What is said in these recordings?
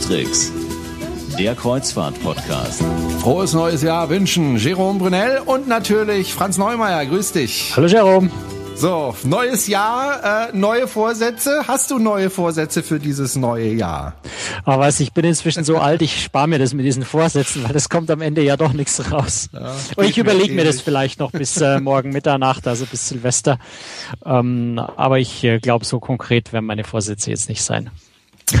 Cruise der Kreuzfahrt-Podcast. Frohes neues Jahr wünschen Jerome Brunel und natürlich Franz Neumeier. Grüß dich. Hallo Jerome. So, neues Jahr, äh, neue Vorsätze. Hast du neue Vorsätze für dieses neue Jahr? Aber was, ich bin inzwischen so alt, ich spare mir das mit diesen Vorsätzen, weil das kommt am Ende ja doch nichts raus. Ja, und ich überlege mir das vielleicht noch bis äh, morgen Mitternacht, also bis Silvester. Ähm, aber ich äh, glaube, so konkret werden meine Vorsätze jetzt nicht sein.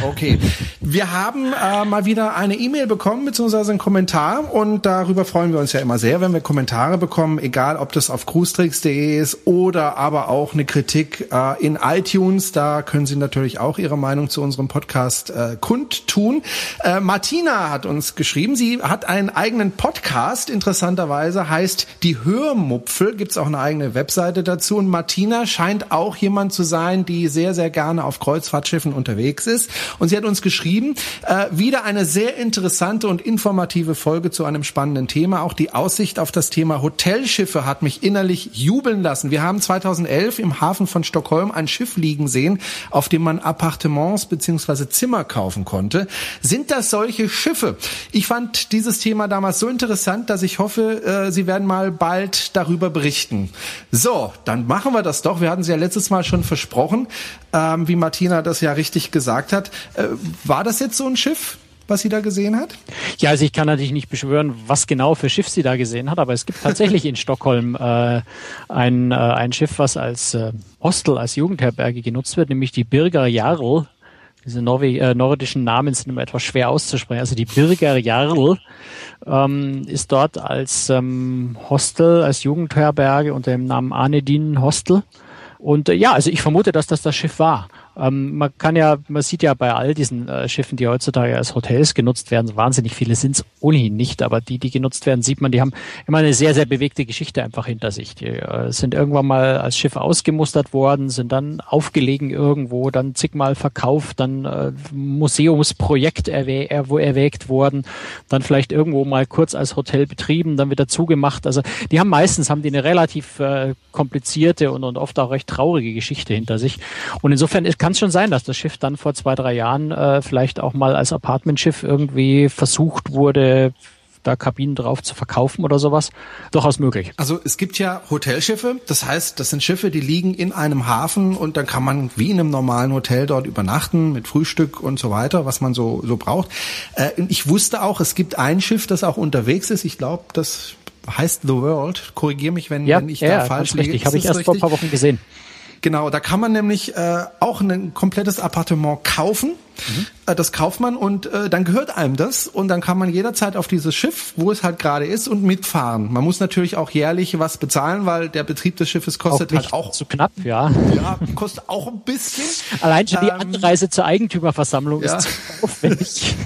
Okay. Wir haben äh, mal wieder eine E-Mail bekommen, beziehungsweise einen Kommentar und darüber freuen wir uns ja immer sehr, wenn wir Kommentare bekommen, egal ob das auf cruestricks.de ist oder aber auch eine Kritik äh, in iTunes. Da können Sie natürlich auch Ihre Meinung zu unserem Podcast äh, kundtun. Äh, Martina hat uns geschrieben, sie hat einen eigenen Podcast, interessanterweise heißt Die Hörmupfel, gibt's auch eine eigene Webseite dazu und Martina scheint auch jemand zu sein, die sehr, sehr gerne auf Kreuzfahrtschiffen unterwegs ist. Und sie hat uns geschrieben, äh, wieder eine sehr interessante und informative Folge zu einem spannenden Thema. Auch die Aussicht auf das Thema Hotelschiffe hat mich innerlich jubeln lassen. Wir haben 2011 im Hafen von Stockholm ein Schiff liegen sehen, auf dem man Appartements beziehungsweise Zimmer kaufen konnte. Sind das solche Schiffe? Ich fand dieses Thema damals so interessant, dass ich hoffe, äh, Sie werden mal bald darüber berichten. So, dann machen wir das doch. Wir hatten es ja letztes Mal schon versprochen, ähm, wie Martina das ja richtig gesagt hat. Äh, war das jetzt so ein Schiff? was sie da gesehen hat? Ja, also ich kann natürlich nicht beschwören, was genau für Schiff sie da gesehen hat, aber es gibt tatsächlich in Stockholm äh, ein, äh, ein Schiff, was als äh, Hostel, als Jugendherberge genutzt wird, nämlich die Birger Jarl. Diese Norwe äh, nordischen Namen sind immer etwas schwer auszusprechen. Also die Birger Jarl ähm, ist dort als ähm, Hostel, als Jugendherberge unter dem Namen Anedin Hostel. Und äh, ja, also ich vermute, dass das das Schiff war. Ähm, man kann ja, man sieht ja bei all diesen äh, Schiffen, die heutzutage als Hotels genutzt werden, wahnsinnig viele sind es ohnehin nicht, aber die, die genutzt werden, sieht man, die haben immer eine sehr, sehr bewegte Geschichte einfach hinter sich. Die äh, sind irgendwann mal als Schiff ausgemustert worden, sind dann aufgelegen irgendwo, dann zigmal verkauft, dann äh, Museumsprojekt erwäh erwägt worden, dann vielleicht irgendwo mal kurz als Hotel betrieben, dann wieder zugemacht. Also die haben meistens haben die eine relativ äh, komplizierte und, und oft auch recht traurige Geschichte hinter sich. Und insofern ist kann es schon sein, dass das Schiff dann vor zwei, drei Jahren äh, vielleicht auch mal als Apartmentschiff irgendwie versucht wurde, da Kabinen drauf zu verkaufen oder sowas. Durchaus möglich. Also es gibt ja Hotelschiffe, das heißt, das sind Schiffe, die liegen in einem Hafen und dann kann man wie in einem normalen Hotel dort übernachten mit Frühstück und so weiter, was man so, so braucht. Äh, ich wusste auch, es gibt ein Schiff, das auch unterwegs ist. Ich glaube, das heißt The World. Korrigiere mich, wenn, ja, wenn ich ja, da falsch liege. Richtig, habe ich erst richtig? vor ein paar Wochen gesehen. Genau, da kann man nämlich äh, auch ein komplettes Appartement kaufen. Mhm. Äh, das kauft man und äh, dann gehört einem das und dann kann man jederzeit auf dieses Schiff, wo es halt gerade ist, und mitfahren. Man muss natürlich auch jährlich was bezahlen, weil der Betrieb des Schiffes kostet auch halt auch zu knapp, ja. Ja, kostet auch ein bisschen. Allein schon die ähm, Anreise zur Eigentümerversammlung ja. ist aufwendig.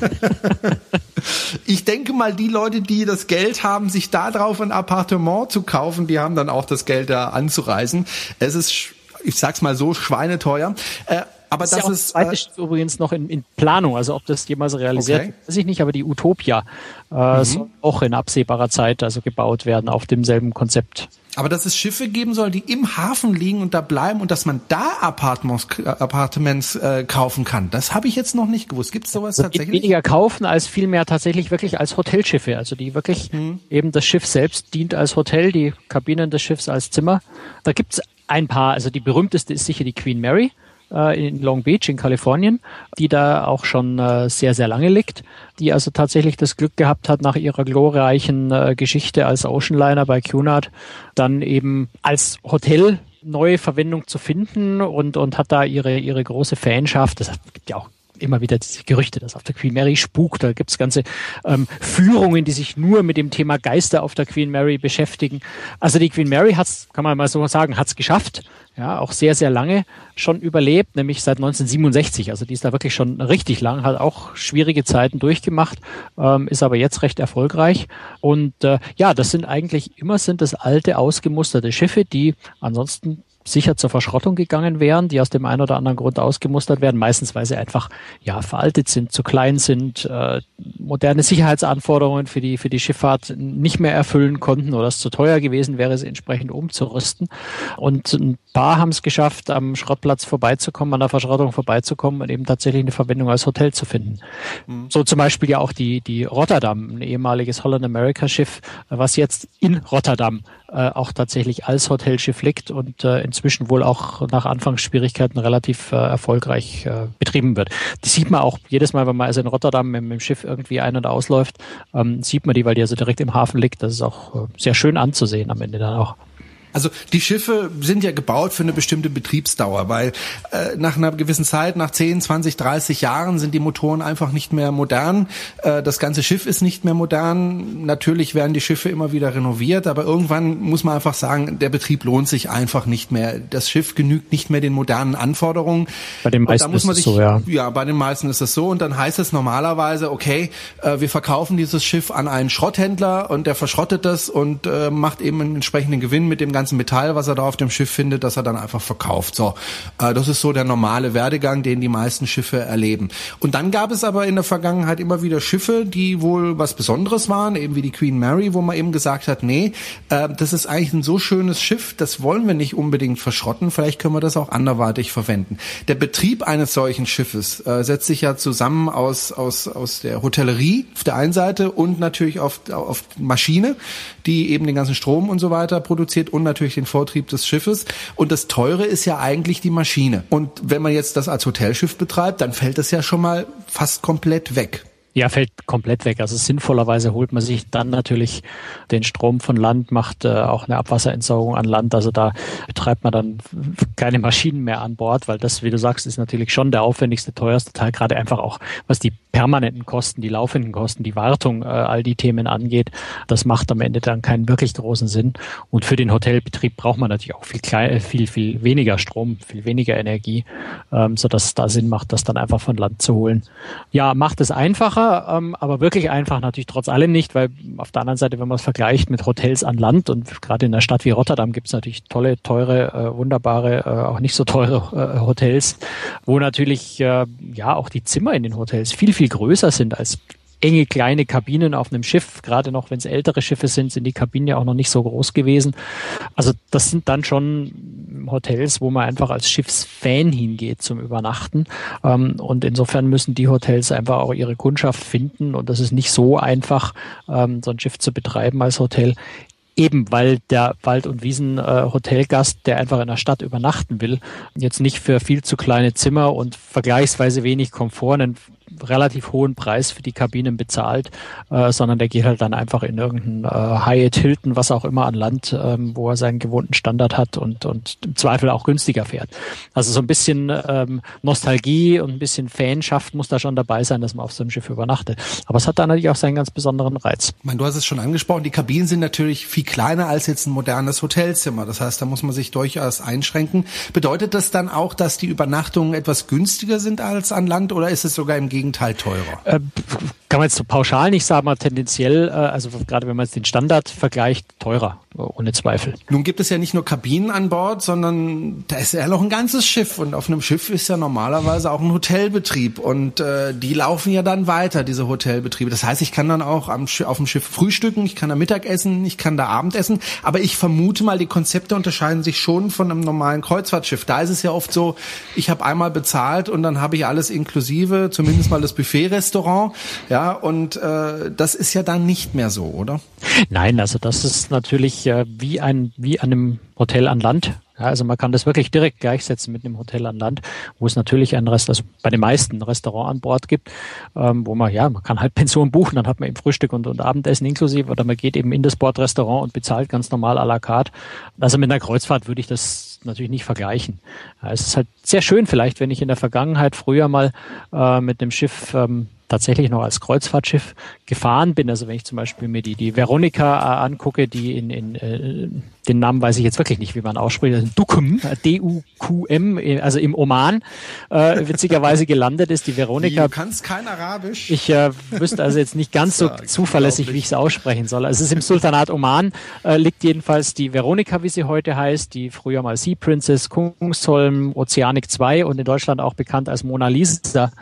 ich denke mal, die Leute, die das Geld haben, sich da drauf ein Appartement zu kaufen, die haben dann auch das Geld da anzureisen. Es ist ich sag's mal so, schweineteuer. Äh, aber das, das ist, ja ist zweite äh, übrigens noch in, in, Planung, also ob das jemals realisiert, okay. weiß ich nicht, aber die Utopia äh, mhm. soll auch in absehbarer Zeit also gebaut werden auf demselben Konzept. Aber dass es Schiffe geben soll, die im Hafen liegen und da bleiben und dass man da Apartments, Apartments äh, kaufen kann, das habe ich jetzt noch nicht gewusst. Gibt es sowas also tatsächlich? Weniger kaufen als vielmehr tatsächlich wirklich als Hotelschiffe, also die wirklich mhm. eben das Schiff selbst dient als Hotel, die Kabinen des Schiffs als Zimmer. Da gibt's ein paar, also die berühmteste ist sicher die Queen Mary äh, in Long Beach in Kalifornien, die da auch schon äh, sehr, sehr lange liegt, die also tatsächlich das Glück gehabt hat, nach ihrer glorreichen äh, Geschichte als Oceanliner bei Cunard dann eben als Hotel neue Verwendung zu finden und, und hat da ihre, ihre große Fanschaft. Das gibt ja auch immer wieder diese Gerüchte, dass auf der Queen Mary spukt. Da gibt's ganze ähm, Führungen, die sich nur mit dem Thema Geister auf der Queen Mary beschäftigen. Also die Queen Mary hat's, kann man mal so sagen, hat's geschafft. Ja, auch sehr, sehr lange schon überlebt, nämlich seit 1967. Also die ist da wirklich schon richtig lang, hat auch schwierige Zeiten durchgemacht, ähm, ist aber jetzt recht erfolgreich. Und äh, ja, das sind eigentlich immer sind das alte, ausgemusterte Schiffe, die ansonsten sicher zur Verschrottung gegangen wären, die aus dem einen oder anderen Grund ausgemustert werden, meistens weil sie einfach ja veraltet sind, zu klein sind, äh, moderne Sicherheitsanforderungen für die für die Schifffahrt nicht mehr erfüllen konnten oder es zu teuer gewesen wäre, sie entsprechend umzurüsten. Und ein paar haben es geschafft, am Schrottplatz vorbeizukommen, an der Verschrottung vorbeizukommen und eben tatsächlich eine Verwendung als Hotel zu finden. Mhm. So zum Beispiel ja auch die die Rotterdam, ein ehemaliges Holland America Schiff, was jetzt in Rotterdam äh, auch tatsächlich als Hotelschiff liegt und äh, inzwischen wohl auch nach Anfangsschwierigkeiten relativ äh, erfolgreich äh, betrieben wird. Die sieht man auch jedes Mal, wenn man also in Rotterdam mit, dem Schiff irgendwie ein- und ausläuft, ähm, sieht man die, weil die also direkt im Hafen liegt. Das ist auch äh, sehr schön anzusehen am Ende dann auch. Also die Schiffe sind ja gebaut für eine bestimmte Betriebsdauer, weil äh, nach einer gewissen Zeit, nach 10, 20, 30 Jahren sind die Motoren einfach nicht mehr modern. Äh, das ganze Schiff ist nicht mehr modern. Natürlich werden die Schiffe immer wieder renoviert, aber irgendwann muss man einfach sagen, der Betrieb lohnt sich einfach nicht mehr. Das Schiff genügt nicht mehr den modernen Anforderungen. Bei den meisten ist es so, ja. Ja, bei den meisten ist es so und dann heißt es normalerweise, okay, äh, wir verkaufen dieses Schiff an einen Schrotthändler und der verschrottet das und äh, macht eben einen entsprechenden Gewinn mit dem ganzen ganzen Metall, was er da auf dem Schiff findet, dass er dann einfach verkauft. So, äh, das ist so der normale Werdegang, den die meisten Schiffe erleben. Und dann gab es aber in der Vergangenheit immer wieder Schiffe, die wohl was Besonderes waren, eben wie die Queen Mary, wo man eben gesagt hat, nee, äh, das ist eigentlich ein so schönes Schiff, das wollen wir nicht unbedingt verschrotten, vielleicht können wir das auch anderweitig verwenden. Der Betrieb eines solchen Schiffes äh, setzt sich ja zusammen aus, aus, aus der Hotellerie auf der einen Seite und natürlich auf, auf Maschine, die eben den ganzen Strom und so weiter produziert und natürlich den Vortrieb des Schiffes. Und das Teure ist ja eigentlich die Maschine. Und wenn man jetzt das als Hotelschiff betreibt, dann fällt das ja schon mal fast komplett weg. Ja, fällt komplett weg. Also sinnvollerweise holt man sich dann natürlich den Strom von Land, macht äh, auch eine Abwasserentsorgung an Land. Also da betreibt man dann keine Maschinen mehr an Bord, weil das, wie du sagst, ist natürlich schon der aufwendigste, teuerste Teil, gerade einfach auch, was die permanenten Kosten, die laufenden Kosten, die Wartung, äh, all die Themen angeht. Das macht am Ende dann keinen wirklich großen Sinn. Und für den Hotelbetrieb braucht man natürlich auch viel, klein, äh, viel, viel weniger Strom, viel weniger Energie, ähm, sodass es da Sinn macht, das dann einfach von Land zu holen. Ja, macht es einfacher, ähm, aber wirklich einfach natürlich trotz allem nicht, weil auf der anderen Seite, wenn man es vergleicht mit Hotels an Land und gerade in einer Stadt wie Rotterdam gibt es natürlich tolle, teure, äh, wunderbare, äh, auch nicht so teure äh, Hotels, wo natürlich äh, ja auch die Zimmer in den Hotels viel viel größer sind als enge kleine Kabinen auf einem Schiff. Gerade noch, wenn es ältere Schiffe sind, sind die Kabinen ja auch noch nicht so groß gewesen. Also das sind dann schon Hotels, wo man einfach als Schiffsfan hingeht zum Übernachten. Ähm, und insofern müssen die Hotels einfach auch ihre Kundschaft finden. Und das ist nicht so einfach, ähm, so ein Schiff zu betreiben als Hotel. Eben weil der Wald- und Wiesen-Hotelgast, äh, der einfach in der Stadt übernachten will, jetzt nicht für viel zu kleine Zimmer und vergleichsweise wenig Komfort einen relativ hohen Preis für die Kabinen bezahlt, äh, sondern der geht halt dann einfach in irgendein äh, Hyatt Hilton, was auch immer an Land, ähm, wo er seinen gewohnten Standard hat und, und im Zweifel auch günstiger fährt. Also so ein bisschen ähm, Nostalgie und ein bisschen Fanschaft muss da schon dabei sein, dass man auf so einem Schiff übernachtet. Aber es hat dann natürlich auch seinen ganz besonderen Reiz. Ich meine, du hast es schon angesprochen, die Kabinen sind natürlich viel kleiner als jetzt ein modernes Hotelzimmer. Das heißt, da muss man sich durchaus einschränken. Bedeutet das dann auch, dass die Übernachtungen etwas günstiger sind als an Land oder ist es sogar im Gegenteil teurer? Äh, kann man jetzt so pauschal nicht sagen, aber tendenziell, äh, also gerade wenn man jetzt den Standard vergleicht, teurer, ohne Zweifel. Nun gibt es ja nicht nur Kabinen an Bord, sondern da ist ja noch ein ganzes Schiff und auf einem Schiff ist ja normalerweise auch ein Hotelbetrieb und äh, die laufen ja dann weiter, diese Hotelbetriebe. Das heißt, ich kann dann auch am, auf dem Schiff frühstücken, ich kann da Mittagessen, ich kann da Abendessen, aber ich vermute mal, die Konzepte unterscheiden sich schon von einem normalen Kreuzfahrtschiff. Da ist es ja oft so, ich habe einmal bezahlt und dann habe ich alles inklusive, zumindest mal das Buffet-Restaurant. Ja, ja, und äh, das ist ja dann nicht mehr so, oder? Nein, also das ist natürlich äh, wie ein wie einem Hotel an Land. Ja, also man kann das wirklich direkt gleichsetzen mit einem Hotel an Land, wo es natürlich ein Rest, also bei den meisten ein Restaurant an Bord gibt, ähm, wo man, ja, man kann halt Pension buchen, dann hat man eben Frühstück und, und Abendessen inklusive oder man geht eben in das Bordrestaurant und bezahlt ganz normal à la carte. Also mit einer Kreuzfahrt würde ich das natürlich nicht vergleichen. Ja, es ist halt sehr schön vielleicht, wenn ich in der Vergangenheit früher mal äh, mit dem Schiff ähm, tatsächlich noch als Kreuzfahrtschiff gefahren bin. Also wenn ich zum Beispiel mir die, die Veronica äh, angucke, die in, in äh, den Namen weiß ich jetzt wirklich nicht, wie man ausspricht, Dukum, D-U-Q-M, also im Oman, äh, witzigerweise gelandet ist. Die Veronika. Du kannst kein Arabisch. Ich äh, wüsste also jetzt nicht ganz so zuverlässig, wie ich es aussprechen soll. Also es ist im Sultanat Oman, äh, liegt jedenfalls die Veronika, wie sie heute heißt, die früher mal Sea Princess, Kungsholm, Oceanic 2 und in Deutschland auch bekannt als Mona Lisa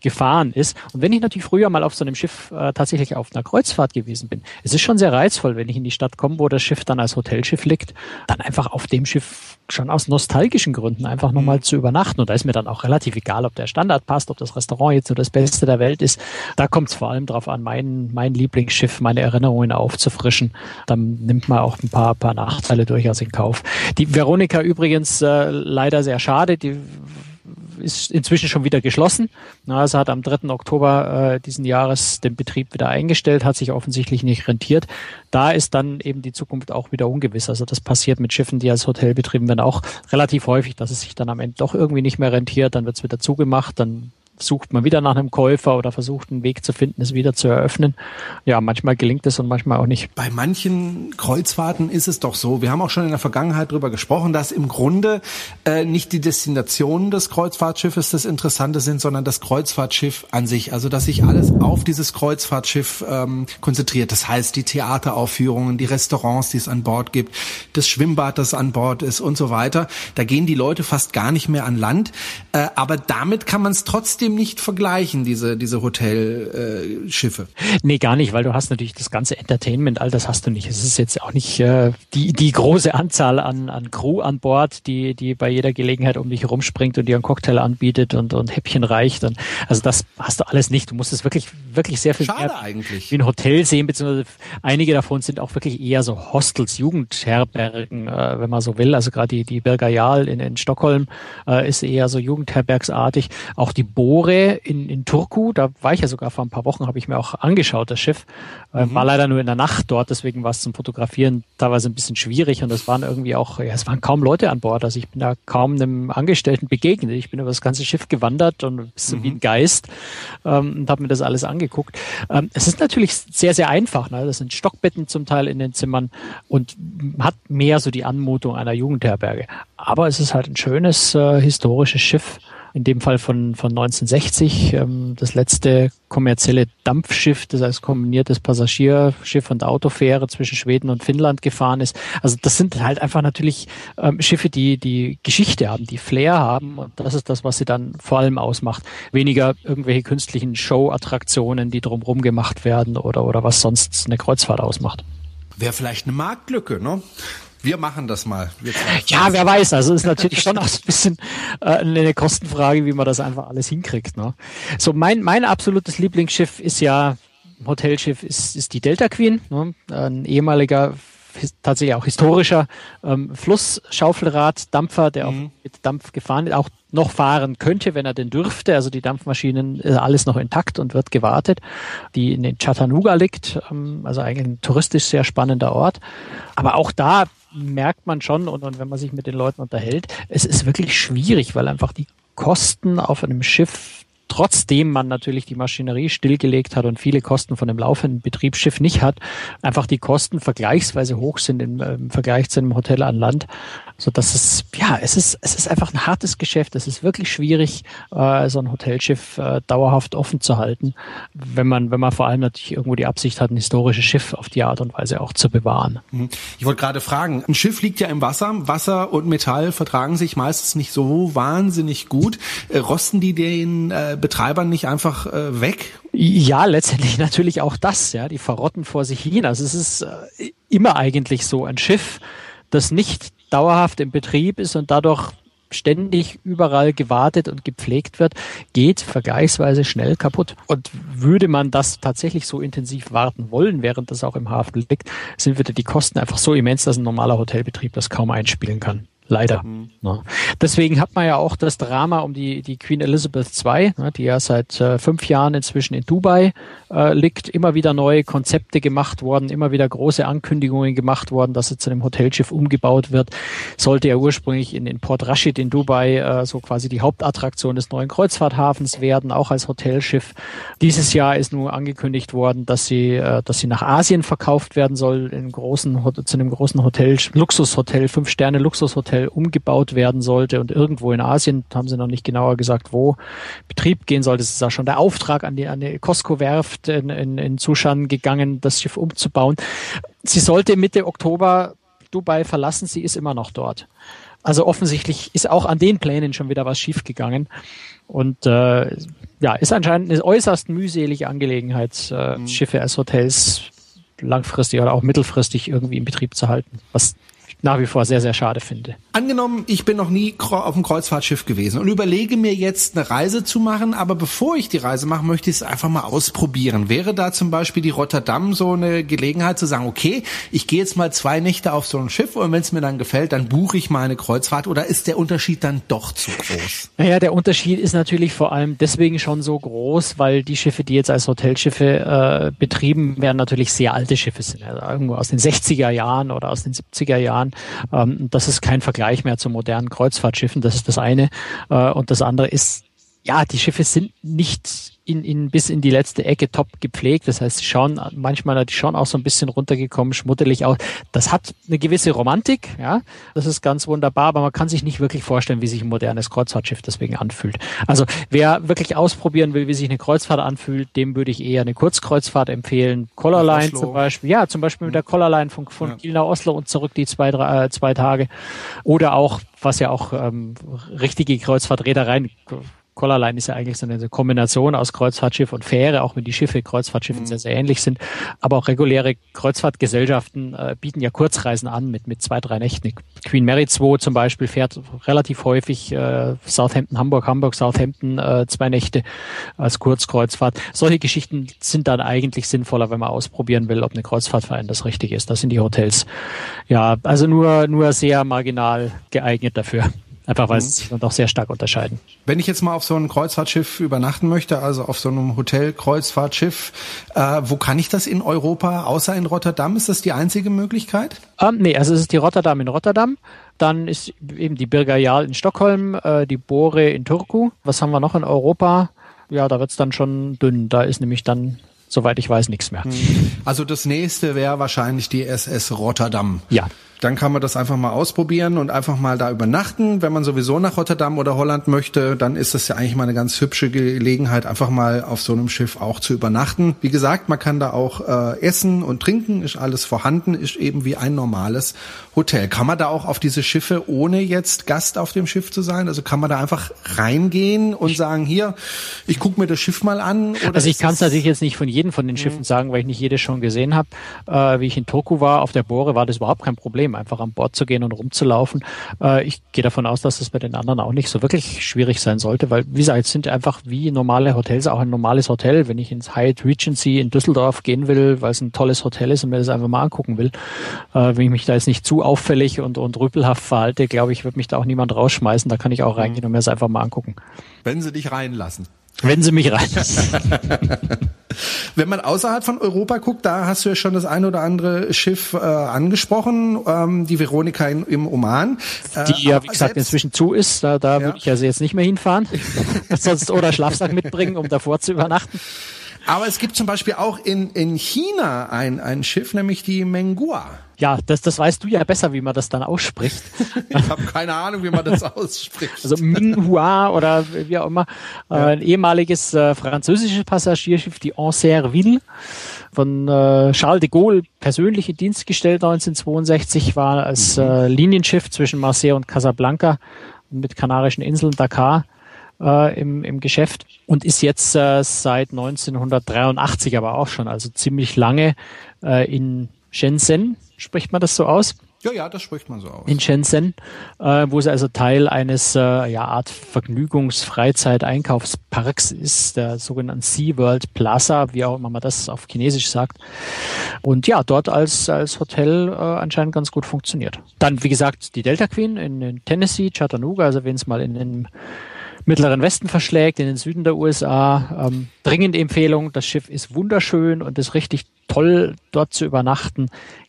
gefahren ist. Und wenn ich natürlich früher mal auf so einem Schiff äh, tatsächlich auf einer Kreuzfahrt gewesen bin, es ist schon sehr reizvoll, wenn ich in die Stadt komme, wo das Schiff dann als Hotelschiff liegt, dann einfach auf dem Schiff schon aus nostalgischen Gründen einfach nochmal mhm. zu übernachten. Und da ist mir dann auch relativ egal, ob der Standard passt, ob das Restaurant jetzt so das Beste der Welt ist. Da kommt es vor allem darauf an, mein, mein Lieblingsschiff, meine Erinnerungen aufzufrischen. Dann nimmt man auch ein paar, paar Nachteile durchaus in Kauf. Die Veronika übrigens äh, leider sehr schade. Die ist inzwischen schon wieder geschlossen. Also hat am 3. Oktober äh, diesen Jahres den Betrieb wieder eingestellt, hat sich offensichtlich nicht rentiert. Da ist dann eben die Zukunft auch wieder ungewiss. Also das passiert mit Schiffen, die als Hotel betrieben werden, auch relativ häufig, dass es sich dann am Ende doch irgendwie nicht mehr rentiert. Dann wird es wieder zugemacht, dann sucht man wieder nach einem Käufer oder versucht einen Weg zu finden, es wieder zu eröffnen. Ja, manchmal gelingt es und manchmal auch nicht. Bei manchen Kreuzfahrten ist es doch so, wir haben auch schon in der Vergangenheit darüber gesprochen, dass im Grunde äh, nicht die Destinationen des Kreuzfahrtschiffes das Interessante sind, sondern das Kreuzfahrtschiff an sich. Also dass sich alles auf dieses Kreuzfahrtschiff ähm, konzentriert. Das heißt, die Theateraufführungen, die Restaurants, die es an Bord gibt, das Schwimmbad, das an Bord ist und so weiter. Da gehen die Leute fast gar nicht mehr an Land. Äh, aber damit kann man es trotzdem trotzdem nicht vergleichen, diese, diese Hotelschiffe. Äh, nee, gar nicht, weil du hast natürlich das ganze Entertainment, all das hast du nicht. Es ist jetzt auch nicht äh, die, die große Anzahl an, an Crew an Bord, die, die bei jeder Gelegenheit um dich herumspringt und dir einen Cocktail anbietet und, und Häppchen reicht. Und, also das hast du alles nicht. Du musst es wirklich, wirklich sehr viel Schade eigentlich. wie ein Hotel sehen, beziehungsweise einige davon sind auch wirklich eher so Hostels, Jugendherbergen, äh, wenn man so will. Also gerade die, die Bergajal in, in Stockholm äh, ist eher so Jugendherbergsartig. Auch die Bo Amore in, in Turku. Da war ich ja sogar vor ein paar Wochen, habe ich mir auch angeschaut, das Schiff. Äh, mhm. War leider nur in der Nacht dort, deswegen war es zum Fotografieren teilweise ein bisschen schwierig und es waren irgendwie auch, ja, es waren kaum Leute an Bord. Also ich bin da kaum einem Angestellten begegnet. Ich bin über das ganze Schiff gewandert und so mhm. wie ein Geist ähm, und habe mir das alles angeguckt. Ähm, es ist natürlich sehr, sehr einfach. Ne? Das sind Stockbetten zum Teil in den Zimmern und hat mehr so die Anmutung einer Jugendherberge. Aber es ist halt ein schönes äh, historisches Schiff in dem Fall von, von 1960, ähm, das letzte kommerzielle Dampfschiff, das als kombiniertes Passagierschiff und Autofähre zwischen Schweden und Finnland gefahren ist. Also das sind halt einfach natürlich ähm, Schiffe, die die Geschichte haben, die Flair haben und das ist das, was sie dann vor allem ausmacht. Weniger irgendwelche künstlichen Show-Attraktionen, die drumherum gemacht werden oder, oder was sonst eine Kreuzfahrt ausmacht. Wäre vielleicht eine Marktlücke, ne? Wir machen das mal. ja, wer weiß. Also ist natürlich schon auch so ein bisschen äh, eine Kostenfrage, wie man das einfach alles hinkriegt. Ne? So mein mein absolutes Lieblingsschiff ist ja Hotelschiff ist, ist die Delta Queen, ne? ein ehemaliger tatsächlich auch historischer ähm, Flussschaufelrad, Dampfer, der mhm. auch mit Dampf gefahren ist, auch noch fahren könnte, wenn er denn dürfte. Also die Dampfmaschinen ist alles noch intakt und wird gewartet. Die in den Chattanooga liegt, ähm, also eigentlich ein touristisch sehr spannender Ort. Aber auch da merkt man schon und, und wenn man sich mit den Leuten unterhält, es ist wirklich schwierig, weil einfach die Kosten auf einem Schiff trotzdem man natürlich die Maschinerie stillgelegt hat und viele Kosten von dem laufenden Betriebsschiff nicht hat, einfach die Kosten vergleichsweise hoch sind im, im Vergleich zu einem Hotel an Land so dass es ja es ist es ist einfach ein hartes Geschäft. Es ist wirklich schwierig, äh, so ein Hotelschiff äh, dauerhaft offen zu halten, wenn man wenn man vor allem natürlich irgendwo die Absicht hat, ein historisches Schiff auf die Art und Weise auch zu bewahren. Mhm. Ich wollte gerade fragen, ein Schiff liegt ja im Wasser. Wasser und Metall vertragen sich meistens nicht so wahnsinnig gut. Äh, rosten die den äh, Betreibern nicht einfach äh, weg? Ja, letztendlich natürlich auch das. Ja, die verrotten vor sich hin. Also es ist äh, immer eigentlich so ein Schiff das nicht dauerhaft im Betrieb ist und dadurch ständig überall gewartet und gepflegt wird, geht vergleichsweise schnell kaputt. Und würde man das tatsächlich so intensiv warten wollen, während das auch im Hafen liegt, sind wieder die Kosten einfach so immens, dass ein normaler Hotelbetrieb das kaum einspielen kann. Leider. Mhm. Ja. Deswegen hat man ja auch das Drama um die, die Queen Elizabeth II, ne, die ja seit äh, fünf Jahren inzwischen in Dubai äh, liegt, immer wieder neue Konzepte gemacht worden, immer wieder große Ankündigungen gemacht worden, dass sie zu einem Hotelschiff umgebaut wird. Sollte ja ursprünglich in, in Port Rashid in Dubai äh, so quasi die Hauptattraktion des neuen Kreuzfahrthafens werden, auch als Hotelschiff. Dieses Jahr ist nur angekündigt worden, dass sie, äh, dass sie nach Asien verkauft werden soll, in großen, zu einem großen Hotel, Luxushotel, fünf Sterne Luxushotel Hotel umgebaut werden sollte und irgendwo in Asien, haben sie noch nicht genauer gesagt, wo Betrieb gehen sollte. Es ist auch schon der Auftrag an die, an die Costco-Werft in, in, in Zuschan gegangen, das Schiff umzubauen. Sie sollte Mitte Oktober Dubai verlassen, sie ist immer noch dort. Also offensichtlich ist auch an den Plänen schon wieder was schiefgegangen. Und äh, ja, ist anscheinend eine äußerst mühselige Angelegenheit, äh, mhm. Schiffe als Hotels langfristig oder auch mittelfristig irgendwie in Betrieb zu halten. Was nach wie vor sehr, sehr schade finde. Angenommen, ich bin noch nie auf einem Kreuzfahrtschiff gewesen und überlege mir jetzt eine Reise zu machen, aber bevor ich die Reise mache, möchte ich es einfach mal ausprobieren. Wäre da zum Beispiel die Rotterdam so eine Gelegenheit zu sagen, okay, ich gehe jetzt mal zwei Nächte auf so ein Schiff und wenn es mir dann gefällt, dann buche ich mal eine Kreuzfahrt oder ist der Unterschied dann doch zu groß? Naja, der Unterschied ist natürlich vor allem deswegen schon so groß, weil die Schiffe, die jetzt als Hotelschiffe äh, betrieben werden, natürlich sehr alte Schiffe sind. Also irgendwo aus den 60er Jahren oder aus den 70er Jahren Jahren. Ähm, das ist kein Vergleich mehr zu modernen Kreuzfahrtschiffen. Das ist das eine. Äh, und das andere ist, ja, die Schiffe sind nicht in, in, bis in die letzte Ecke top gepflegt. Das heißt, sie schauen manchmal die schauen auch so ein bisschen runtergekommen, schmuddelig aus. Das hat eine gewisse Romantik, ja. Das ist ganz wunderbar, aber man kann sich nicht wirklich vorstellen, wie sich ein modernes Kreuzfahrtschiff deswegen anfühlt. Also wer wirklich ausprobieren will, wie sich eine Kreuzfahrt anfühlt, dem würde ich eher eine Kurzkreuzfahrt empfehlen. Collarline zum Beispiel. Ja, zum Beispiel mit der Collarline von, von ja. Kiel nach Oslo und zurück die zwei, drei, äh, zwei Tage. Oder auch, was ja auch ähm, richtige Kreuzfahrtreedereien Collarline ist ja eigentlich so eine Kombination aus Kreuzfahrtschiff und Fähre, auch wenn die Schiffe Kreuzfahrtschiffen mhm. sehr, sehr ähnlich sind. Aber auch reguläre Kreuzfahrtgesellschaften äh, bieten ja Kurzreisen an mit, mit zwei, drei Nächten. Queen Mary 2 zum Beispiel fährt relativ häufig äh, Southampton, Hamburg, Hamburg, Southampton äh, zwei Nächte als Kurzkreuzfahrt. Solche Geschichten sind dann eigentlich sinnvoller, wenn man ausprobieren will, ob eine Kreuzfahrt für einen das Richtige ist. Das sind die Hotels. Ja, also nur, nur sehr marginal geeignet dafür. Einfach weil mhm. sie sich dann doch sehr stark unterscheiden. Wenn ich jetzt mal auf so einem Kreuzfahrtschiff übernachten möchte, also auf so einem Hotel-Kreuzfahrtschiff, äh, wo kann ich das in Europa, außer in Rotterdam? Ist das die einzige Möglichkeit? Ähm, nee, also es ist die Rotterdam in Rotterdam. Dann ist eben die Birger in Stockholm, äh, die Bore in Turku. Was haben wir noch in Europa? Ja, da wird's dann schon dünn. Da ist nämlich dann soweit ich weiß, nichts mehr. Mhm. Also das nächste wäre wahrscheinlich die SS Rotterdam. Ja, dann kann man das einfach mal ausprobieren und einfach mal da übernachten. Wenn man sowieso nach Rotterdam oder Holland möchte, dann ist das ja eigentlich mal eine ganz hübsche Gelegenheit, einfach mal auf so einem Schiff auch zu übernachten. Wie gesagt, man kann da auch äh, essen und trinken, ist alles vorhanden, ist eben wie ein normales Hotel. Kann man da auch auf diese Schiffe, ohne jetzt Gast auf dem Schiff zu sein? Also kann man da einfach reingehen und sagen, hier, ich gucke mir das Schiff mal an? also ich kann es natürlich jetzt nicht von jedem von den Schiffen mhm. sagen, weil ich nicht jedes schon gesehen habe. Äh, wie ich in Turku war, auf der Bohre, war das überhaupt kein Problem Problem, einfach an Bord zu gehen und rumzulaufen. Äh, ich gehe davon aus, dass das bei den anderen auch nicht so wirklich schwierig sein sollte, weil, wie gesagt, es sind einfach wie normale Hotels auch ein normales Hotel. Wenn ich ins Hyatt Regency in Düsseldorf gehen will, weil es ein tolles Hotel ist und mir das einfach mal angucken will, äh, wenn ich mich da jetzt nicht zu auffällig und, und rüpelhaft verhalte, glaube ich, wird mich da auch niemand rausschmeißen. Da kann ich auch mhm. reingehen und mir das einfach mal angucken. Wenn sie dich reinlassen. Wenn sie mich reinlassen. Wenn man außerhalb von Europa guckt, da hast du ja schon das eine oder andere Schiff äh, angesprochen, ähm, die Veronika in, im Oman. Äh, die ja, wie gesagt, inzwischen zu ist. Da, da ja. würde ich also jetzt nicht mehr hinfahren. Sonst oder Schlafsack mitbringen, um davor zu übernachten. Aber es gibt zum Beispiel auch in, in China ein, ein Schiff, nämlich die Menghua. Ja, das, das weißt du ja besser, wie man das dann ausspricht. ich habe keine Ahnung, wie man das ausspricht. Also Minghua oder wie auch immer. Ja. Äh, ein ehemaliges äh, französisches Passagierschiff, die Ancerville, von äh, Charles de Gaulle persönlich in Dienst gestellt 1962, war als mhm. äh, Linienschiff zwischen Marseille und Casablanca mit Kanarischen Inseln Dakar äh, im, im Geschäft und ist jetzt äh, seit 1983 aber auch schon, also ziemlich lange äh, in Shenzhen, spricht man das so aus, Ja, ja, das spricht man so aus. In Shenzhen, äh, wo es also Teil eines äh, ja, Art Vergnügungs-Freizeit-Einkaufsparks ist, der sogenannten SeaWorld Plaza, wie auch immer man das auf Chinesisch sagt. Und ja, dort als, als Hotel äh, anscheinend ganz gut funktioniert. Dann, wie gesagt, die Delta Queen in, in Tennessee, Chattanooga, also wenn es mal in, in mittleren Westen verschlägt, in den Süden der USA. Ähm, dringend Empfehlung, das Schiff ist wunderschön und ist richtig toll, dort zu übernachten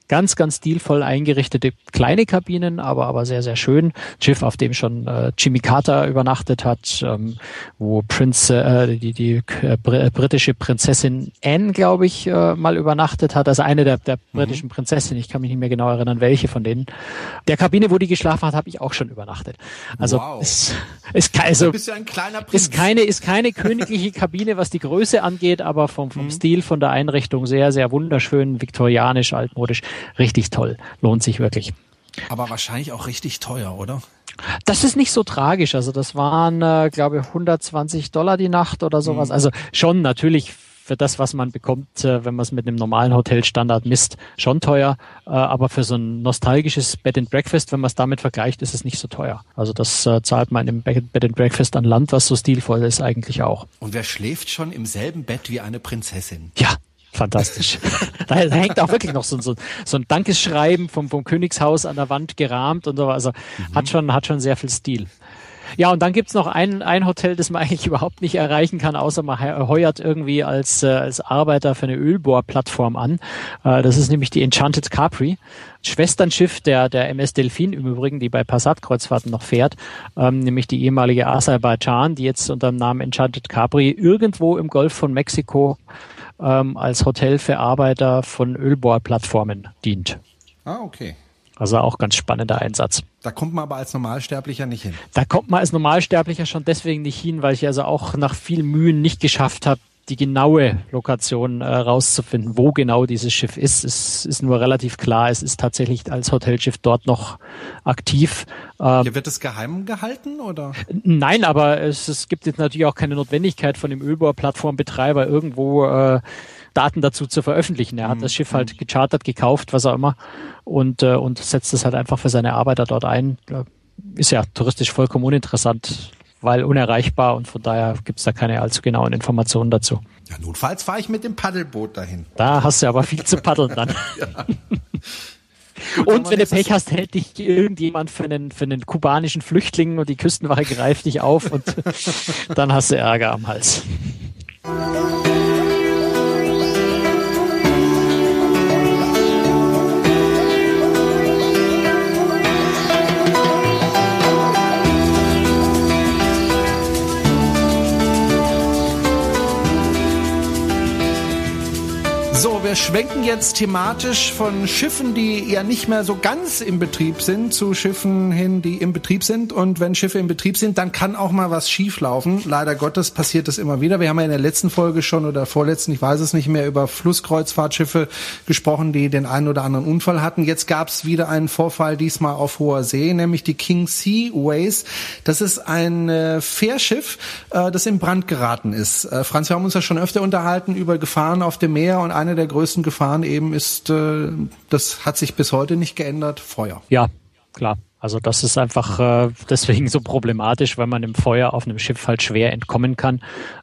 ganz, ganz stilvoll eingerichtete kleine Kabinen, aber, aber sehr, sehr schön. Schiff, auf dem schon äh, Jimmy Carter übernachtet hat, ähm, wo Prince, äh, die, die äh, britische Prinzessin Anne, glaube ich, äh, mal übernachtet hat. Also eine der, der mhm. britischen Prinzessinnen, ich kann mich nicht mehr genau erinnern, welche von denen. Der Kabine, wo die geschlafen hat, habe ich auch schon übernachtet. Also wow. ist, ist, also, bist ja ein kleiner Prinz. ist keine, ist keine königliche Kabine, was die Größe angeht, aber vom, vom mhm. Stil, von der Einrichtung sehr, sehr wunderschön, viktorianisch, altmodisch richtig toll. Lohnt sich wirklich. Aber wahrscheinlich auch richtig teuer, oder? Das ist nicht so tragisch. Also das waren, äh, glaube ich, 120 Dollar die Nacht oder sowas. Mhm. Also schon natürlich für das, was man bekommt, äh, wenn man es mit einem normalen Hotelstandard misst, schon teuer. Äh, aber für so ein nostalgisches Bed and Breakfast, wenn man es damit vergleicht, ist es nicht so teuer. Also das äh, zahlt man im Bed and Breakfast an Land, was so stilvoll ist, eigentlich auch. Und wer schläft schon im selben Bett wie eine Prinzessin? Ja, Fantastisch. da, hängt auch wirklich noch so, so, so ein Dankesschreiben vom, vom Königshaus an der Wand gerahmt und so. Also mhm. hat schon, hat schon sehr viel Stil. Ja, und dann gibt's noch ein, ein Hotel, das man eigentlich überhaupt nicht erreichen kann, außer man heuert irgendwie als, äh, als Arbeiter für eine Ölbohrplattform an. Äh, das ist nämlich die Enchanted Capri. Schwesternschiff der, der MS Delfin im Übrigen, die bei Passat-Kreuzfahrten noch fährt, ähm, nämlich die ehemalige Aserbaidschan, die jetzt unter dem Namen Enchanted Capri irgendwo im Golf von Mexiko ähm, als Hotel für Arbeiter von Ölbohrplattformen dient. Ah, okay. Also auch ganz spannender Einsatz. Da kommt man aber als Normalsterblicher nicht hin. Da kommt man als Normalsterblicher schon deswegen nicht hin, weil ich also auch nach viel Mühen nicht geschafft habe, die genaue Lokation äh, rauszufinden, wo genau dieses Schiff ist. Es ist nur relativ klar, es ist tatsächlich als Hotelschiff dort noch aktiv. Ähm, Hier wird es geheim gehalten oder? Nein, aber es, es gibt jetzt natürlich auch keine Notwendigkeit von dem Ölbohrplattformbetreiber irgendwo äh, Daten dazu zu veröffentlichen. Er hat mhm. das Schiff halt gechartert, gekauft, was auch immer und, äh, und setzt es halt einfach für seine Arbeiter dort ein. Ist ja touristisch vollkommen uninteressant weil unerreichbar und von daher gibt's da keine allzu genauen Informationen dazu. Ja, notfalls fahre ich mit dem Paddelboot dahin. Da hast du aber viel zu paddeln dann. ja. Gut, und wenn du Pech hast, hält dich irgendjemand für einen, für einen kubanischen Flüchtling und die Küstenwache greift dich auf und dann hast du Ärger am Hals. So, wir schwenken jetzt thematisch von Schiffen, die ja nicht mehr so ganz im Betrieb sind, zu Schiffen hin, die im Betrieb sind. Und wenn Schiffe im Betrieb sind, dann kann auch mal was schieflaufen. Leider Gottes passiert das immer wieder. Wir haben ja in der letzten Folge schon oder vorletzten, ich weiß es nicht mehr, über Flusskreuzfahrtschiffe gesprochen, die den einen oder anderen Unfall hatten. Jetzt gab es wieder einen Vorfall, diesmal auf hoher See, nämlich die King Sea Ways. Das ist ein äh, Fährschiff, äh, das in Brand geraten ist. Äh, Franz, wir haben uns ja schon öfter unterhalten über Gefahren auf dem Meer und eine eine der größten Gefahren eben ist, äh, das hat sich bis heute nicht geändert, Feuer. Ja, klar. Also das ist einfach äh, deswegen so problematisch, weil man im Feuer auf einem Schiff halt schwer entkommen kann,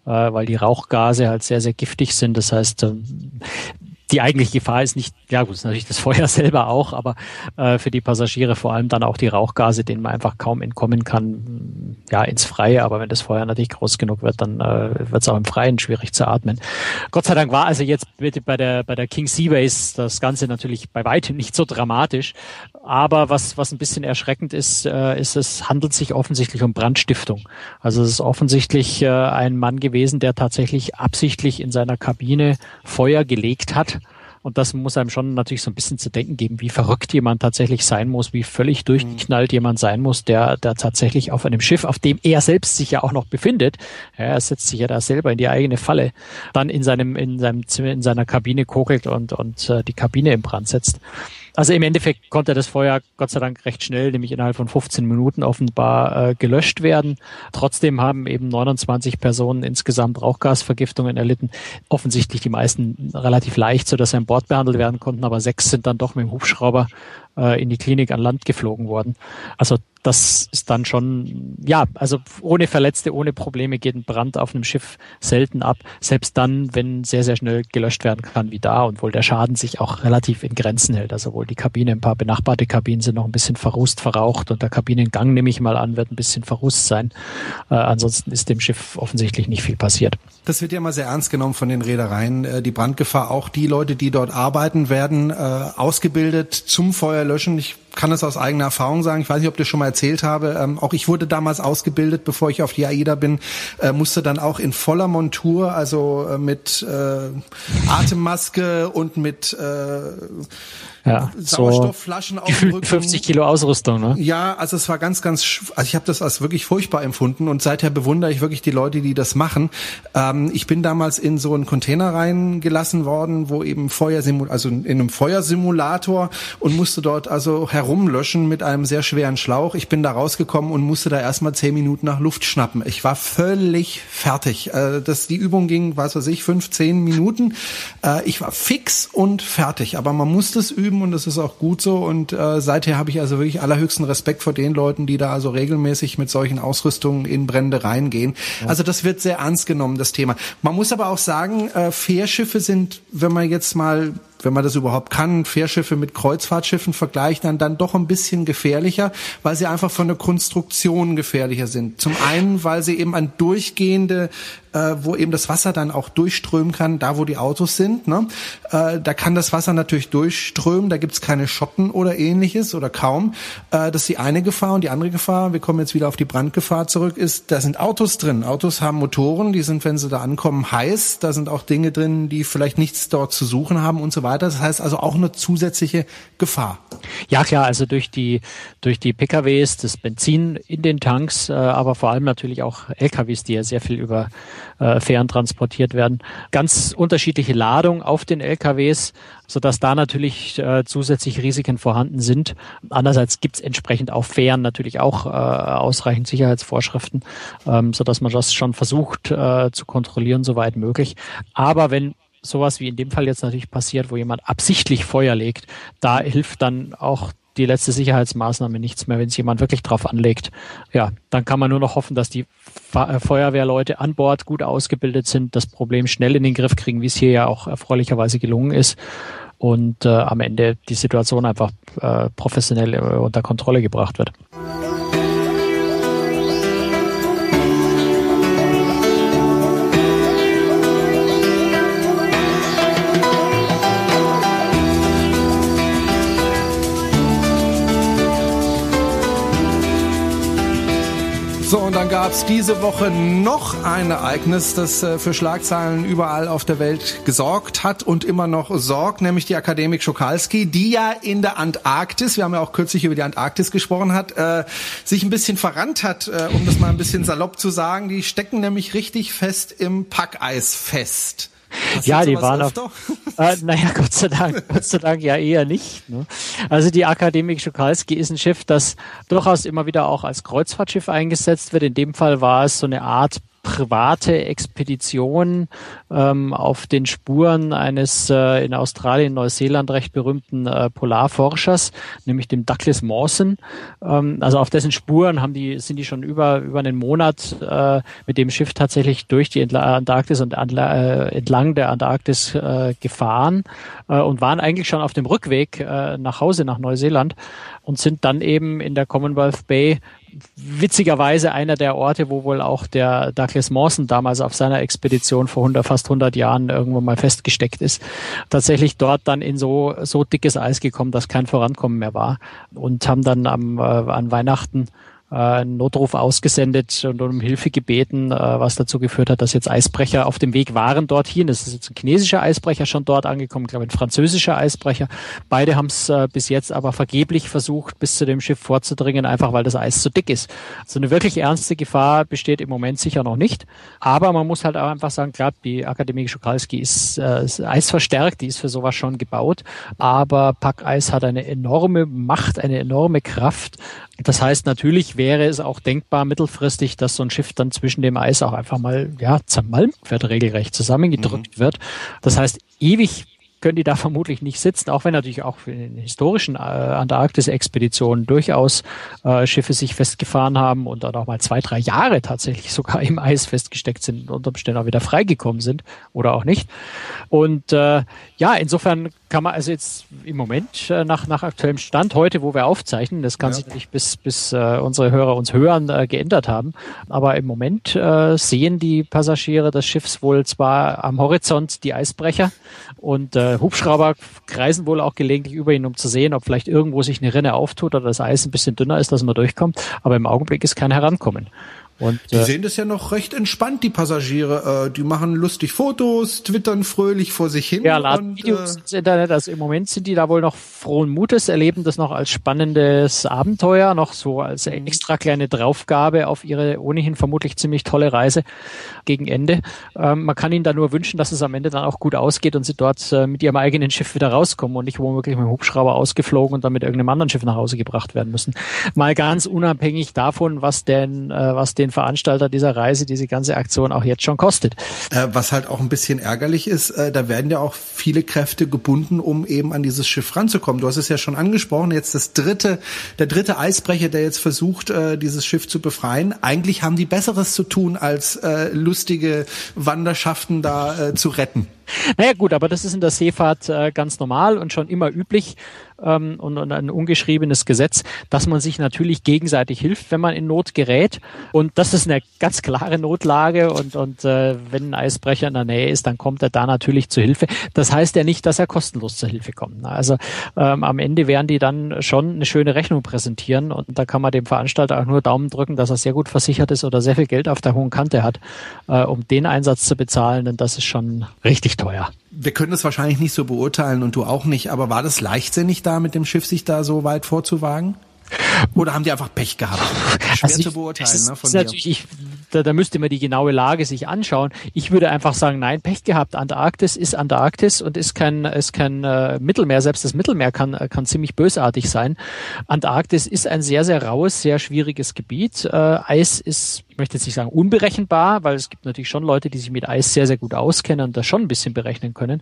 äh, weil die Rauchgase halt sehr, sehr giftig sind. Das heißt, äh, die eigentliche Gefahr ist nicht, ja gut, natürlich das Feuer selber auch, aber äh, für die Passagiere vor allem dann auch die Rauchgase, denen man einfach kaum entkommen kann, ja, ins Freie. Aber wenn das Feuer natürlich groß genug wird, dann äh, wird es auch im Freien schwierig zu atmen. Gott sei Dank war also jetzt bei der bei der King Seaways das Ganze natürlich bei weitem nicht so dramatisch. Aber was was ein bisschen erschreckend ist, äh, ist es handelt sich offensichtlich um Brandstiftung. Also es ist offensichtlich äh, ein Mann gewesen, der tatsächlich absichtlich in seiner Kabine Feuer gelegt hat und das muss einem schon natürlich so ein bisschen zu denken geben, wie verrückt jemand tatsächlich sein muss, wie völlig durchgeknallt jemand sein muss, der, der tatsächlich auf einem Schiff, auf dem er selbst sich ja auch noch befindet, ja, er setzt sich ja da selber in die eigene Falle, dann in seinem, in seinem Zimmer, in seiner Kabine kokelt und, und äh, die Kabine in Brand setzt. Also im Endeffekt konnte das Feuer Gott sei Dank recht schnell, nämlich innerhalb von 15 Minuten offenbar äh, gelöscht werden. Trotzdem haben eben 29 Personen insgesamt Rauchgasvergiftungen erlitten. Offensichtlich die meisten relativ leicht, so dass sie an Bord behandelt werden konnten, aber sechs sind dann doch mit dem Hubschrauber äh, in die Klinik an Land geflogen worden. Also das ist dann schon, ja, also ohne Verletzte, ohne Probleme geht ein Brand auf einem Schiff selten ab. Selbst dann, wenn sehr, sehr schnell gelöscht werden kann wie da und wohl der Schaden sich auch relativ in Grenzen hält. Also wohl die Kabine, ein paar benachbarte Kabinen sind noch ein bisschen verrußt, verraucht und der Kabinengang, nehme ich mal an, wird ein bisschen verrußt sein. Äh, ansonsten ist dem Schiff offensichtlich nicht viel passiert. Das wird ja mal sehr ernst genommen von den Reedereien, äh, die Brandgefahr. Auch die Leute, die dort arbeiten, werden äh, ausgebildet zum Feuerlöschen. Ich kann es aus eigener Erfahrung sagen. Ich weiß nicht, ob ich das schon mal erzählt habe. Ähm, auch ich wurde damals ausgebildet, bevor ich auf die AIDA bin, äh, musste dann auch in voller Montur, also äh, mit äh, Atemmaske und mit äh, ja, Sauerstoffflaschen so auf dem Rücken. 50 Kilo Ausrüstung, ne? Ja, also es war ganz, ganz, also ich habe das als wirklich furchtbar empfunden und seither bewundere ich wirklich die Leute, die das machen. Ähm, ich bin damals in so einen Container reingelassen worden, wo eben Feuersimul, also in einem Feuersimulator und musste dort also herumlöschen mit einem sehr schweren Schlauch. Ich bin da rausgekommen und musste da erstmal zehn Minuten nach Luft schnappen. Ich war völlig fertig. Äh, das, die Übung ging, was weiß ich, fünf, zehn Minuten. Äh, ich war fix und fertig, aber man musste es üben und das ist auch gut so. Und äh, seither habe ich also wirklich allerhöchsten Respekt vor den Leuten, die da also regelmäßig mit solchen Ausrüstungen in Brände reingehen. Ja. Also das wird sehr ernst genommen, das Thema. Man muss aber auch sagen, äh, Fährschiffe sind, wenn man jetzt mal wenn man das überhaupt kann, Fährschiffe mit Kreuzfahrtschiffen vergleicht, dann, dann doch ein bisschen gefährlicher, weil sie einfach von der Konstruktion gefährlicher sind. Zum einen, weil sie eben an durchgehende äh, wo eben das Wasser dann auch durchströmen kann, da wo die Autos sind. Ne? Äh, da kann das Wasser natürlich durchströmen, da gibt's keine Schotten oder ähnliches oder kaum. Äh, das ist die eine Gefahr und die andere Gefahr, wir kommen jetzt wieder auf die Brandgefahr zurück, ist, da sind Autos drin. Autos haben Motoren, die sind, wenn sie da ankommen, heiß. Da sind auch Dinge drin, die vielleicht nichts dort zu suchen haben und so weiter. Das heißt also auch eine zusätzliche Gefahr. Ja klar, also durch die durch die PKWs, das Benzin in den Tanks, äh, aber vor allem natürlich auch LKWs, die ja sehr viel über äh, Fähren transportiert werden. Ganz unterschiedliche Ladung auf den LKWs, sodass da natürlich äh, zusätzliche Risiken vorhanden sind. Andererseits gibt es entsprechend auf Fähren natürlich auch äh, ausreichend Sicherheitsvorschriften, ähm, sodass man das schon versucht äh, zu kontrollieren, soweit möglich. Aber wenn sowas wie in dem Fall jetzt natürlich passiert, wo jemand absichtlich Feuer legt, da hilft dann auch die letzte Sicherheitsmaßnahme nichts mehr, wenn es jemand wirklich drauf anlegt. Ja, dann kann man nur noch hoffen, dass die äh, Feuerwehrleute an Bord gut ausgebildet sind, das Problem schnell in den Griff kriegen, wie es hier ja auch erfreulicherweise gelungen ist und äh, am Ende die Situation einfach äh, professionell äh, unter Kontrolle gebracht wird. Dann gab es diese Woche noch ein Ereignis, das äh, für Schlagzeilen überall auf der Welt gesorgt hat und immer noch sorgt, nämlich die Akademik Schokalski, die ja in der Antarktis, wir haben ja auch kürzlich über die Antarktis gesprochen hat, äh, sich ein bisschen verrannt hat, äh, um das mal ein bisschen salopp zu sagen. Die stecken nämlich richtig fest im Packeis fest. Ja, die waren auf, äh, naja, Gott sei Dank, Gott sei Dank ja eher nicht. Ne? Also die Akademik Schukalski ist ein Schiff, das durchaus immer wieder auch als Kreuzfahrtschiff eingesetzt wird. In dem Fall war es so eine Art private Expedition ähm, auf den Spuren eines äh, in Australien, Neuseeland recht berühmten äh, Polarforschers, nämlich dem Douglas Mawson. Ähm, also auf dessen Spuren haben die, sind die schon über, über einen Monat äh, mit dem Schiff tatsächlich durch die Antarktis und äh, entlang der Antarktis äh, gefahren äh, und waren eigentlich schon auf dem Rückweg äh, nach Hause nach Neuseeland und sind dann eben in der Commonwealth Bay witzigerweise einer der Orte, wo wohl auch der Douglas Mawson damals auf seiner Expedition vor 100, fast 100 Jahren irgendwo mal festgesteckt ist, tatsächlich dort dann in so, so dickes Eis gekommen, dass kein Vorankommen mehr war. Und haben dann am, äh, an Weihnachten einen Notruf ausgesendet und um Hilfe gebeten, äh, was dazu geführt hat, dass jetzt Eisbrecher auf dem Weg waren dorthin. Das ist jetzt ein chinesischer Eisbrecher schon dort angekommen, ich glaube ein französischer Eisbrecher. Beide haben es äh, bis jetzt aber vergeblich versucht, bis zu dem Schiff vorzudringen, einfach weil das Eis zu dick ist. Also eine wirklich ernste Gefahr besteht im Moment sicher noch nicht. Aber man muss halt auch einfach sagen, klar, die Akademie Schukalski ist, äh, ist eisverstärkt, die ist für sowas schon gebaut. Aber Packeis hat eine enorme Macht, eine enorme Kraft. Das heißt, natürlich wäre es auch denkbar mittelfristig, dass so ein Schiff dann zwischen dem Eis auch einfach mal ja zermalmt wird, regelrecht zusammengedrückt mhm. wird. Das heißt, ewig können die da vermutlich nicht sitzen, auch wenn natürlich auch in den historischen äh, Antarktis-Expeditionen durchaus äh, Schiffe sich festgefahren haben und dann auch mal zwei, drei Jahre tatsächlich sogar im Eis festgesteckt sind und unter Umständen auch wieder freigekommen sind oder auch nicht. Und äh, ja, insofern kann man also jetzt im Moment äh, nach, nach aktuellem Stand heute, wo wir aufzeichnen, das kann ja. sich natürlich bis, bis äh, unsere Hörer uns hören, äh, geändert haben. Aber im Moment äh, sehen die Passagiere des Schiffs wohl zwar am Horizont die Eisbrecher und äh, Hubschrauber kreisen wohl auch gelegentlich über ihn, um zu sehen, ob vielleicht irgendwo sich eine Rinne auftut oder das Eis ein bisschen dünner ist, dass man durchkommt. Aber im Augenblick ist kein Herankommen. Und, die äh, sehen das ja noch recht entspannt, die Passagiere. Äh, die machen lustig Fotos, twittern fröhlich vor sich hin. Ja, laden und, Videos äh, ins Internet. Also im Moment sind die da wohl noch frohen Mutes, erleben das noch als spannendes Abenteuer, noch so als mhm. extra kleine Draufgabe auf ihre ohnehin vermutlich ziemlich tolle Reise gegen Ende. Ähm, man kann ihnen da nur wünschen, dass es am Ende dann auch gut ausgeht und sie dort äh, mit ihrem eigenen Schiff wieder rauskommen und nicht womöglich mit dem Hubschrauber ausgeflogen und dann mit irgendeinem anderen Schiff nach Hause gebracht werden müssen. Mal ganz unabhängig davon, was denn, äh, was den Veranstalter dieser Reise diese ganze Aktion auch jetzt schon kostet. Äh, was halt auch ein bisschen ärgerlich ist, äh, da werden ja auch viele Kräfte gebunden, um eben an dieses Schiff ranzukommen. Du hast es ja schon angesprochen, jetzt das dritte, der dritte Eisbrecher, der jetzt versucht, äh, dieses Schiff zu befreien. Eigentlich haben die Besseres zu tun, als äh, lustige Wanderschaften da äh, zu retten. Naja gut, aber das ist in der Seefahrt äh, ganz normal und schon immer üblich ähm, und, und ein ungeschriebenes Gesetz, dass man sich natürlich gegenseitig hilft, wenn man in Not gerät. Und das ist eine ganz klare Notlage und, und äh, wenn ein Eisbrecher in der Nähe ist, dann kommt er da natürlich zu Hilfe. Das heißt ja nicht, dass er kostenlos zur Hilfe kommt. Also ähm, am Ende werden die dann schon eine schöne Rechnung präsentieren und da kann man dem Veranstalter auch nur Daumen drücken, dass er sehr gut versichert ist oder sehr viel Geld auf der hohen Kante hat, äh, um den Einsatz zu bezahlen, denn das ist schon richtig teuer wir können das wahrscheinlich nicht so beurteilen und du auch nicht, aber war das leichtsinnig da mit dem Schiff sich da so weit vorzuwagen? Oder haben die einfach Pech gehabt? Schwer also ich, zu beurteilen. Ist, ne, von ist natürlich, ich, da, da müsste man die genaue Lage sich anschauen. Ich würde einfach sagen, nein, Pech gehabt. Antarktis ist Antarktis und ist kein, ist kein äh, Mittelmeer. Selbst das Mittelmeer kann, kann ziemlich bösartig sein. Antarktis ist ein sehr, sehr raues, sehr schwieriges Gebiet. Äh, Eis ist, ich möchte jetzt nicht sagen unberechenbar, weil es gibt natürlich schon Leute, die sich mit Eis sehr, sehr gut auskennen und das schon ein bisschen berechnen können.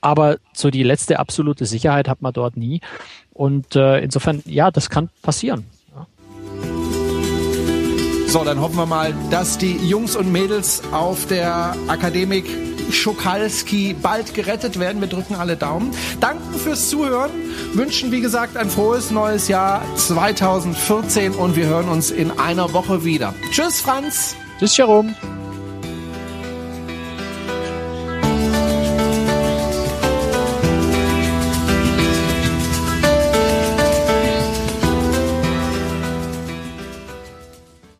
Aber so die letzte absolute Sicherheit hat man dort nie. Und äh, insofern, ja, das kann passieren. So, dann hoffen wir mal, dass die Jungs und Mädels auf der Akademik Schokalski bald gerettet werden. Wir drücken alle Daumen. Danken fürs Zuhören. Wünschen, wie gesagt, ein frohes neues Jahr 2014 und wir hören uns in einer Woche wieder. Tschüss, Franz. Tschüss, Jerome.